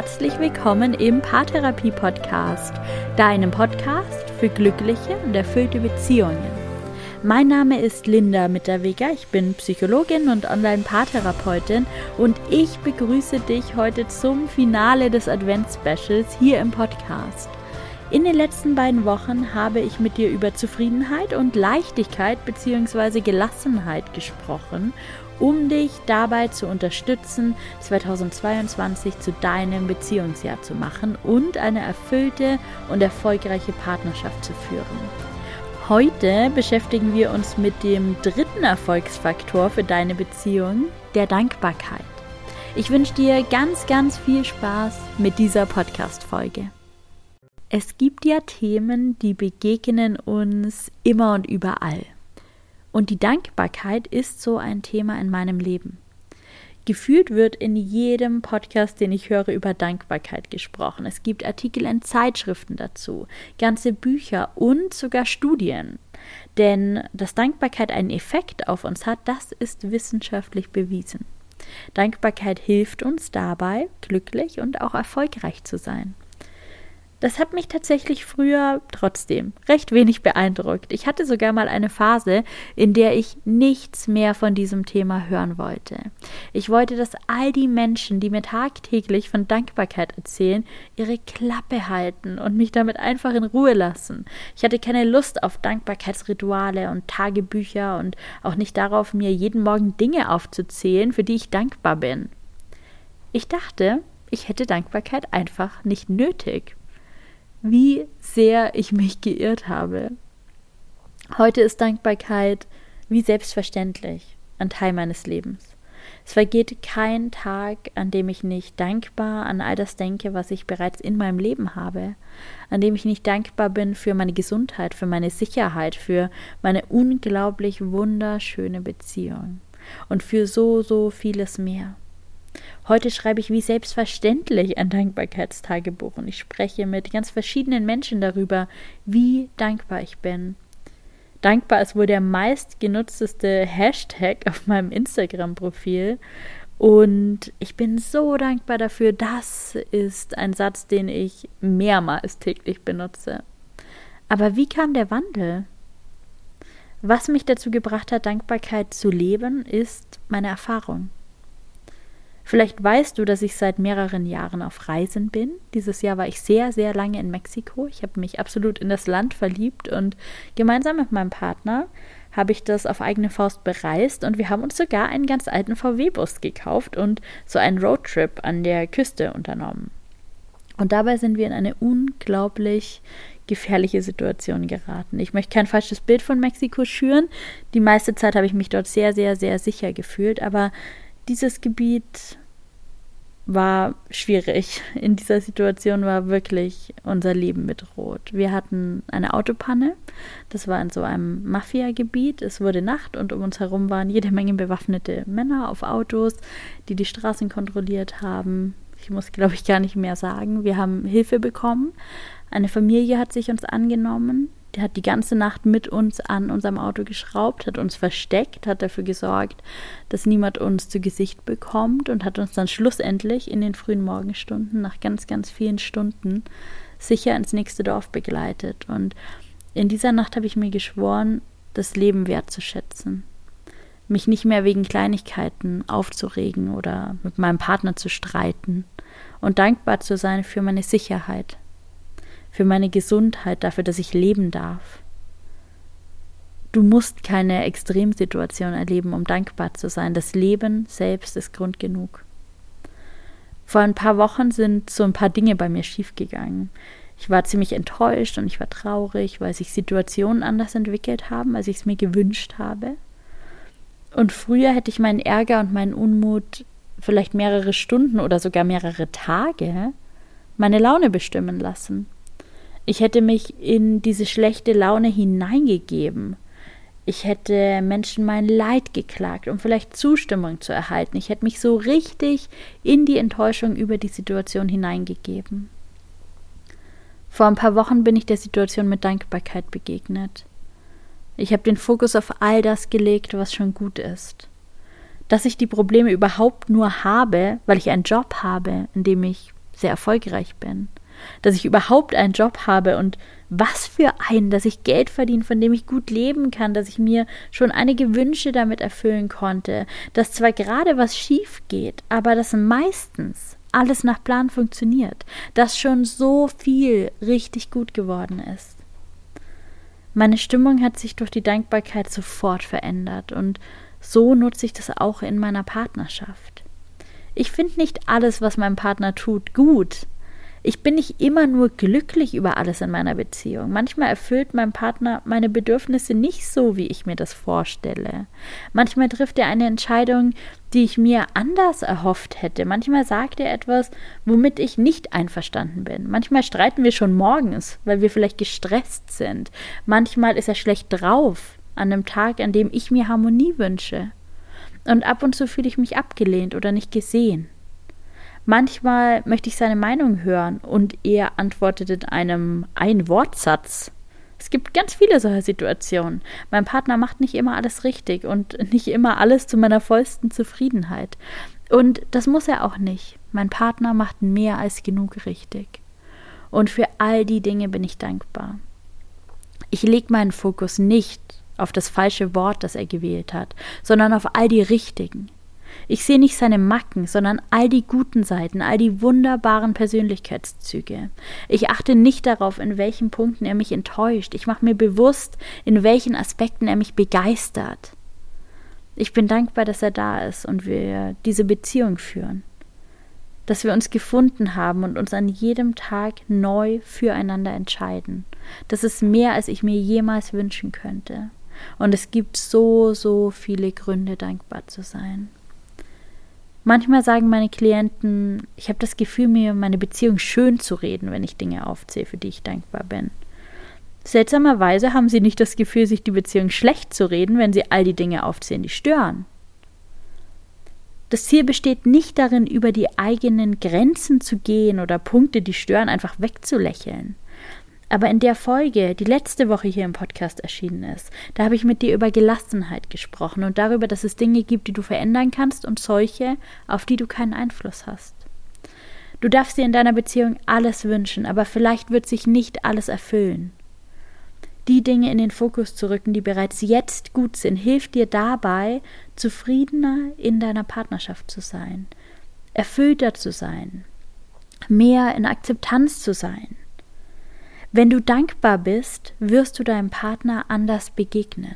herzlich willkommen im Paartherapie Podcast, deinem Podcast für glückliche und erfüllte Beziehungen. Mein Name ist Linda Mitterweger, ich bin Psychologin und Online-Paartherapeutin und ich begrüße dich heute zum Finale des Advents-Specials hier im Podcast. In den letzten beiden Wochen habe ich mit dir über Zufriedenheit und Leichtigkeit bzw. Gelassenheit gesprochen um dich dabei zu unterstützen, 2022 zu deinem Beziehungsjahr zu machen und eine erfüllte und erfolgreiche Partnerschaft zu führen. Heute beschäftigen wir uns mit dem dritten Erfolgsfaktor für deine Beziehung, der Dankbarkeit. Ich wünsche dir ganz, ganz viel Spaß mit dieser Podcast-Folge. Es gibt ja Themen, die begegnen uns immer und überall. Und die Dankbarkeit ist so ein Thema in meinem Leben. Gefühlt wird in jedem Podcast, den ich höre, über Dankbarkeit gesprochen. Es gibt Artikel in Zeitschriften dazu, ganze Bücher und sogar Studien. Denn dass Dankbarkeit einen Effekt auf uns hat, das ist wissenschaftlich bewiesen. Dankbarkeit hilft uns dabei, glücklich und auch erfolgreich zu sein. Das hat mich tatsächlich früher trotzdem recht wenig beeindruckt. Ich hatte sogar mal eine Phase, in der ich nichts mehr von diesem Thema hören wollte. Ich wollte, dass all die Menschen, die mir tagtäglich von Dankbarkeit erzählen, ihre Klappe halten und mich damit einfach in Ruhe lassen. Ich hatte keine Lust auf Dankbarkeitsrituale und Tagebücher und auch nicht darauf, mir jeden Morgen Dinge aufzuzählen, für die ich dankbar bin. Ich dachte, ich hätte Dankbarkeit einfach nicht nötig wie sehr ich mich geirrt habe. Heute ist Dankbarkeit wie selbstverständlich ein Teil meines Lebens. Es vergeht kein Tag, an dem ich nicht dankbar an all das denke, was ich bereits in meinem Leben habe, an dem ich nicht dankbar bin für meine Gesundheit, für meine Sicherheit, für meine unglaublich wunderschöne Beziehung und für so, so vieles mehr. Heute schreibe ich wie selbstverständlich ein Dankbarkeitstagebuch und ich spreche mit ganz verschiedenen Menschen darüber, wie dankbar ich bin. Dankbar ist wohl der meistgenutzteste Hashtag auf meinem Instagram-Profil. Und ich bin so dankbar dafür. Das ist ein Satz, den ich mehrmals täglich benutze. Aber wie kam der Wandel? Was mich dazu gebracht hat, Dankbarkeit zu leben, ist meine Erfahrung. Vielleicht weißt du, dass ich seit mehreren Jahren auf Reisen bin. Dieses Jahr war ich sehr, sehr lange in Mexiko. Ich habe mich absolut in das Land verliebt und gemeinsam mit meinem Partner habe ich das auf eigene Faust bereist und wir haben uns sogar einen ganz alten VW-Bus gekauft und so einen Roadtrip an der Küste unternommen. Und dabei sind wir in eine unglaublich gefährliche Situation geraten. Ich möchte kein falsches Bild von Mexiko schüren. Die meiste Zeit habe ich mich dort sehr, sehr, sehr sicher gefühlt, aber dieses Gebiet war schwierig. In dieser Situation war wirklich unser Leben bedroht. Wir hatten eine Autopanne. Das war in so einem Mafia-Gebiet. Es wurde Nacht und um uns herum waren jede Menge bewaffnete Männer auf Autos, die die Straßen kontrolliert haben. Ich muss, glaube ich, gar nicht mehr sagen. Wir haben Hilfe bekommen. Eine Familie hat sich uns angenommen. Der hat die ganze Nacht mit uns an unserem Auto geschraubt, hat uns versteckt, hat dafür gesorgt, dass niemand uns zu Gesicht bekommt und hat uns dann schlussendlich in den frühen Morgenstunden, nach ganz, ganz vielen Stunden, sicher ins nächste Dorf begleitet. Und in dieser Nacht habe ich mir geschworen, das Leben wertzuschätzen. Mich nicht mehr wegen Kleinigkeiten aufzuregen oder mit meinem Partner zu streiten und dankbar zu sein für meine Sicherheit, für meine Gesundheit, dafür, dass ich leben darf. Du musst keine Extremsituation erleben, um dankbar zu sein. Das Leben selbst ist Grund genug. Vor ein paar Wochen sind so ein paar Dinge bei mir schiefgegangen. Ich war ziemlich enttäuscht und ich war traurig, weil sich Situationen anders entwickelt haben, als ich es mir gewünscht habe. Und früher hätte ich meinen Ärger und meinen Unmut vielleicht mehrere Stunden oder sogar mehrere Tage meine Laune bestimmen lassen. Ich hätte mich in diese schlechte Laune hineingegeben. Ich hätte Menschen mein Leid geklagt, um vielleicht Zustimmung zu erhalten. Ich hätte mich so richtig in die Enttäuschung über die Situation hineingegeben. Vor ein paar Wochen bin ich der Situation mit Dankbarkeit begegnet. Ich habe den Fokus auf all das gelegt, was schon gut ist. Dass ich die Probleme überhaupt nur habe, weil ich einen Job habe, in dem ich sehr erfolgreich bin, dass ich überhaupt einen Job habe und was für einen, dass ich Geld verdiene, von dem ich gut leben kann, dass ich mir schon einige Wünsche damit erfüllen konnte, dass zwar gerade was schief geht, aber dass meistens alles nach Plan funktioniert, dass schon so viel richtig gut geworden ist. Meine Stimmung hat sich durch die Dankbarkeit sofort verändert und so nutze ich das auch in meiner Partnerschaft. Ich finde nicht alles, was mein Partner tut, gut, ich bin nicht immer nur glücklich über alles in meiner Beziehung. Manchmal erfüllt mein Partner meine Bedürfnisse nicht so, wie ich mir das vorstelle. Manchmal trifft er eine Entscheidung, die ich mir anders erhofft hätte. Manchmal sagt er etwas, womit ich nicht einverstanden bin. Manchmal streiten wir schon morgens, weil wir vielleicht gestresst sind. Manchmal ist er schlecht drauf an einem Tag, an dem ich mir Harmonie wünsche. Und ab und zu fühle ich mich abgelehnt oder nicht gesehen. Manchmal möchte ich seine Meinung hören und er antwortet in einem Ein-Wortsatz. Es gibt ganz viele solcher Situationen. Mein Partner macht nicht immer alles richtig und nicht immer alles zu meiner vollsten Zufriedenheit. Und das muss er auch nicht. Mein Partner macht mehr als genug richtig. Und für all die Dinge bin ich dankbar. Ich lege meinen Fokus nicht auf das falsche Wort, das er gewählt hat, sondern auf all die richtigen. Ich sehe nicht seine Macken, sondern all die guten Seiten, all die wunderbaren Persönlichkeitszüge. Ich achte nicht darauf, in welchen Punkten er mich enttäuscht. Ich mache mir bewusst, in welchen Aspekten er mich begeistert. Ich bin dankbar, dass er da ist und wir diese Beziehung führen. Dass wir uns gefunden haben und uns an jedem Tag neu füreinander entscheiden. Das ist mehr, als ich mir jemals wünschen könnte. Und es gibt so, so viele Gründe, dankbar zu sein. Manchmal sagen meine Klienten, ich habe das Gefühl, mir meine Beziehung schön zu reden, wenn ich Dinge aufzähle, für die ich dankbar bin. Seltsamerweise haben sie nicht das Gefühl, sich die Beziehung schlecht zu reden, wenn sie all die Dinge aufzählen, die stören. Das Ziel besteht nicht darin, über die eigenen Grenzen zu gehen oder Punkte, die stören, einfach wegzulächeln. Aber in der Folge, die letzte Woche hier im Podcast erschienen ist, da habe ich mit dir über Gelassenheit gesprochen und darüber, dass es Dinge gibt, die du verändern kannst und solche, auf die du keinen Einfluss hast. Du darfst dir in deiner Beziehung alles wünschen, aber vielleicht wird sich nicht alles erfüllen. Die Dinge in den Fokus zu rücken, die bereits jetzt gut sind, hilft dir dabei, zufriedener in deiner Partnerschaft zu sein, erfüllter zu sein, mehr in Akzeptanz zu sein. Wenn du dankbar bist, wirst du deinem Partner anders begegnen.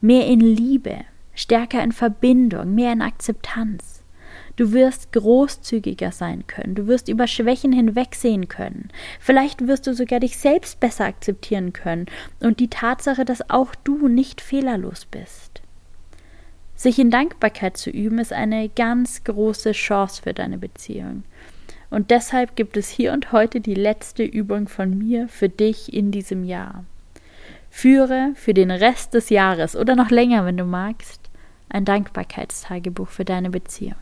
Mehr in Liebe, stärker in Verbindung, mehr in Akzeptanz. Du wirst großzügiger sein können, du wirst über Schwächen hinwegsehen können. Vielleicht wirst du sogar dich selbst besser akzeptieren können und die Tatsache, dass auch du nicht fehlerlos bist. Sich in Dankbarkeit zu üben, ist eine ganz große Chance für deine Beziehung. Und deshalb gibt es hier und heute die letzte Übung von mir für dich in diesem Jahr. Führe für den Rest des Jahres oder noch länger, wenn du magst, ein Dankbarkeitstagebuch für deine Beziehung.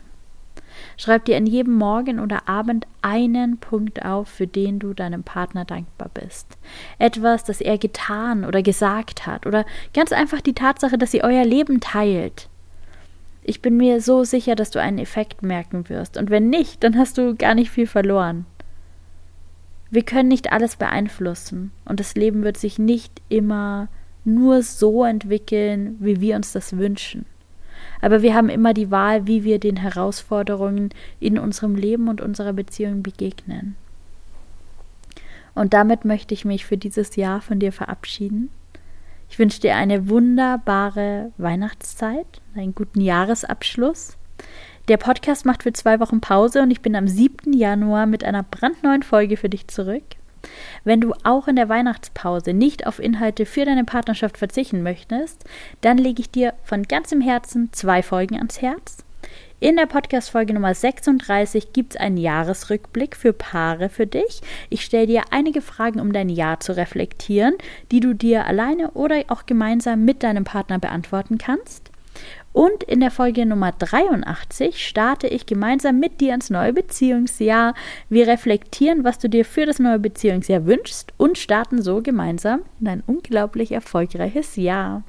Schreib dir an jedem Morgen oder Abend einen Punkt auf, für den du deinem Partner dankbar bist. Etwas, das er getan oder gesagt hat oder ganz einfach die Tatsache, dass sie euer Leben teilt. Ich bin mir so sicher, dass du einen Effekt merken wirst. Und wenn nicht, dann hast du gar nicht viel verloren. Wir können nicht alles beeinflussen. Und das Leben wird sich nicht immer nur so entwickeln, wie wir uns das wünschen. Aber wir haben immer die Wahl, wie wir den Herausforderungen in unserem Leben und unserer Beziehung begegnen. Und damit möchte ich mich für dieses Jahr von dir verabschieden. Ich wünsche dir eine wunderbare Weihnachtszeit, einen guten Jahresabschluss. Der Podcast macht für zwei Wochen Pause und ich bin am 7. Januar mit einer brandneuen Folge für dich zurück. Wenn du auch in der Weihnachtspause nicht auf Inhalte für deine Partnerschaft verzichten möchtest, dann lege ich dir von ganzem Herzen zwei Folgen ans Herz. In der Podcast-Folge Nummer 36 gibt es einen Jahresrückblick für Paare für dich. Ich stelle dir einige Fragen, um dein Jahr zu reflektieren, die du dir alleine oder auch gemeinsam mit deinem Partner beantworten kannst. Und in der Folge Nummer 83 starte ich gemeinsam mit dir ins neue Beziehungsjahr. Wir reflektieren, was du dir für das neue Beziehungsjahr wünschst und starten so gemeinsam in ein unglaublich erfolgreiches Jahr.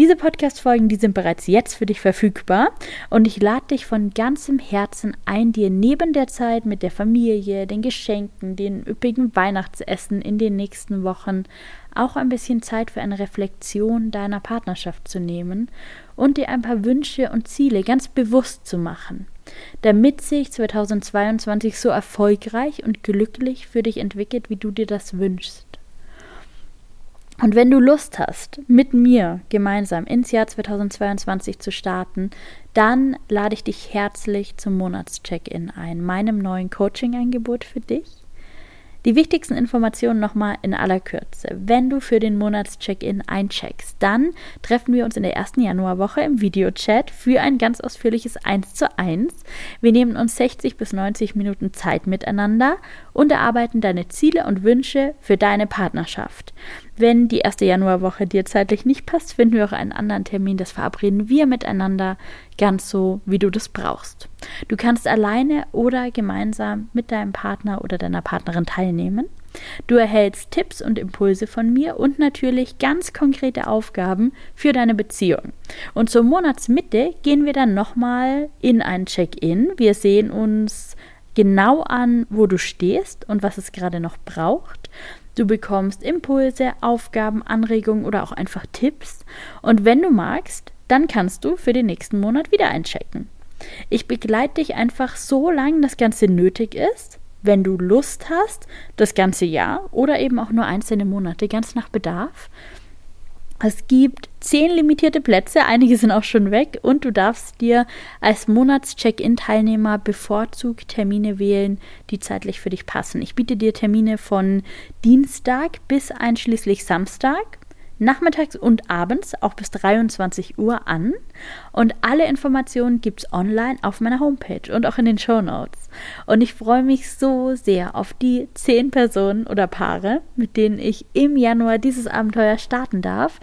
Diese Podcast-Folgen, die sind bereits jetzt für dich verfügbar und ich lade dich von ganzem Herzen ein, dir neben der Zeit mit der Familie, den Geschenken, den üppigen Weihnachtsessen in den nächsten Wochen auch ein bisschen Zeit für eine Reflexion deiner Partnerschaft zu nehmen und dir ein paar Wünsche und Ziele ganz bewusst zu machen, damit sich 2022 so erfolgreich und glücklich für dich entwickelt, wie du dir das wünschst. Und wenn du Lust hast, mit mir gemeinsam ins Jahr 2022 zu starten, dann lade ich dich herzlich zum Monatscheck-in ein, meinem neuen Coaching-Angebot für dich. Die wichtigsten Informationen nochmal in aller Kürze. Wenn du für den Monatscheck-in eincheckst, dann treffen wir uns in der ersten Januarwoche im Videochat für ein ganz ausführliches 1 zu 1. Wir nehmen uns 60 bis 90 Minuten Zeit miteinander und erarbeiten deine Ziele und Wünsche für deine Partnerschaft. Wenn die erste Januarwoche dir zeitlich nicht passt, finden wir auch einen anderen Termin. Das verabreden wir miteinander ganz so, wie du das brauchst. Du kannst alleine oder gemeinsam mit deinem Partner oder deiner Partnerin teilnehmen. Du erhältst Tipps und Impulse von mir und natürlich ganz konkrete Aufgaben für deine Beziehung. Und zur Monatsmitte gehen wir dann nochmal in ein Check-in. Wir sehen uns genau an, wo du stehst und was es gerade noch braucht. Du bekommst Impulse, Aufgaben, Anregungen oder auch einfach Tipps. Und wenn du magst, dann kannst du für den nächsten Monat wieder einchecken. Ich begleite dich einfach so lange das Ganze nötig ist, wenn du Lust hast, das ganze Jahr oder eben auch nur einzelne Monate, ganz nach Bedarf. Es gibt zehn limitierte Plätze, einige sind auch schon weg und du darfst dir als Monats-Check-In-Teilnehmer bevorzugt Termine wählen, die zeitlich für dich passen. Ich biete dir Termine von Dienstag bis einschließlich Samstag nachmittags und abends auch bis 23 Uhr an. Und alle Informationen gibt es online auf meiner Homepage und auch in den Show Notes. Und ich freue mich so sehr auf die zehn Personen oder Paare, mit denen ich im Januar dieses Abenteuer starten darf.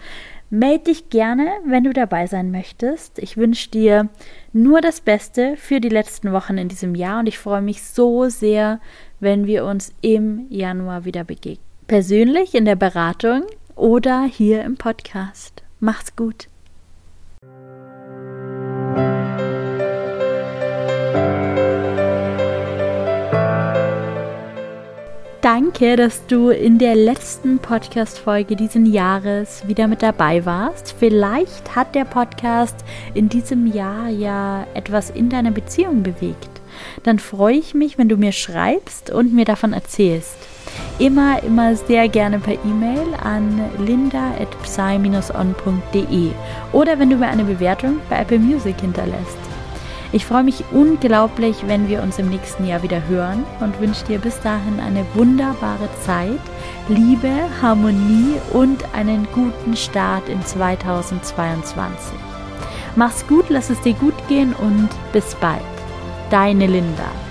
Meld dich gerne, wenn du dabei sein möchtest. Ich wünsche dir nur das Beste für die letzten Wochen in diesem Jahr und ich freue mich so sehr, wenn wir uns im Januar wieder begegnen. Persönlich in der Beratung oder hier im Podcast. Mach's gut. Danke, dass du in der letzten Podcast-Folge diesen Jahres wieder mit dabei warst. Vielleicht hat der Podcast in diesem Jahr ja etwas in deiner Beziehung bewegt. Dann freue ich mich, wenn du mir schreibst und mir davon erzählst immer, immer sehr gerne per E-Mail an linda.psy-on.de oder wenn du mir eine Bewertung bei Apple Music hinterlässt. Ich freue mich unglaublich, wenn wir uns im nächsten Jahr wieder hören und wünsche dir bis dahin eine wunderbare Zeit, Liebe, Harmonie und einen guten Start in 2022. Mach's gut, lass es dir gut gehen und bis bald. Deine Linda.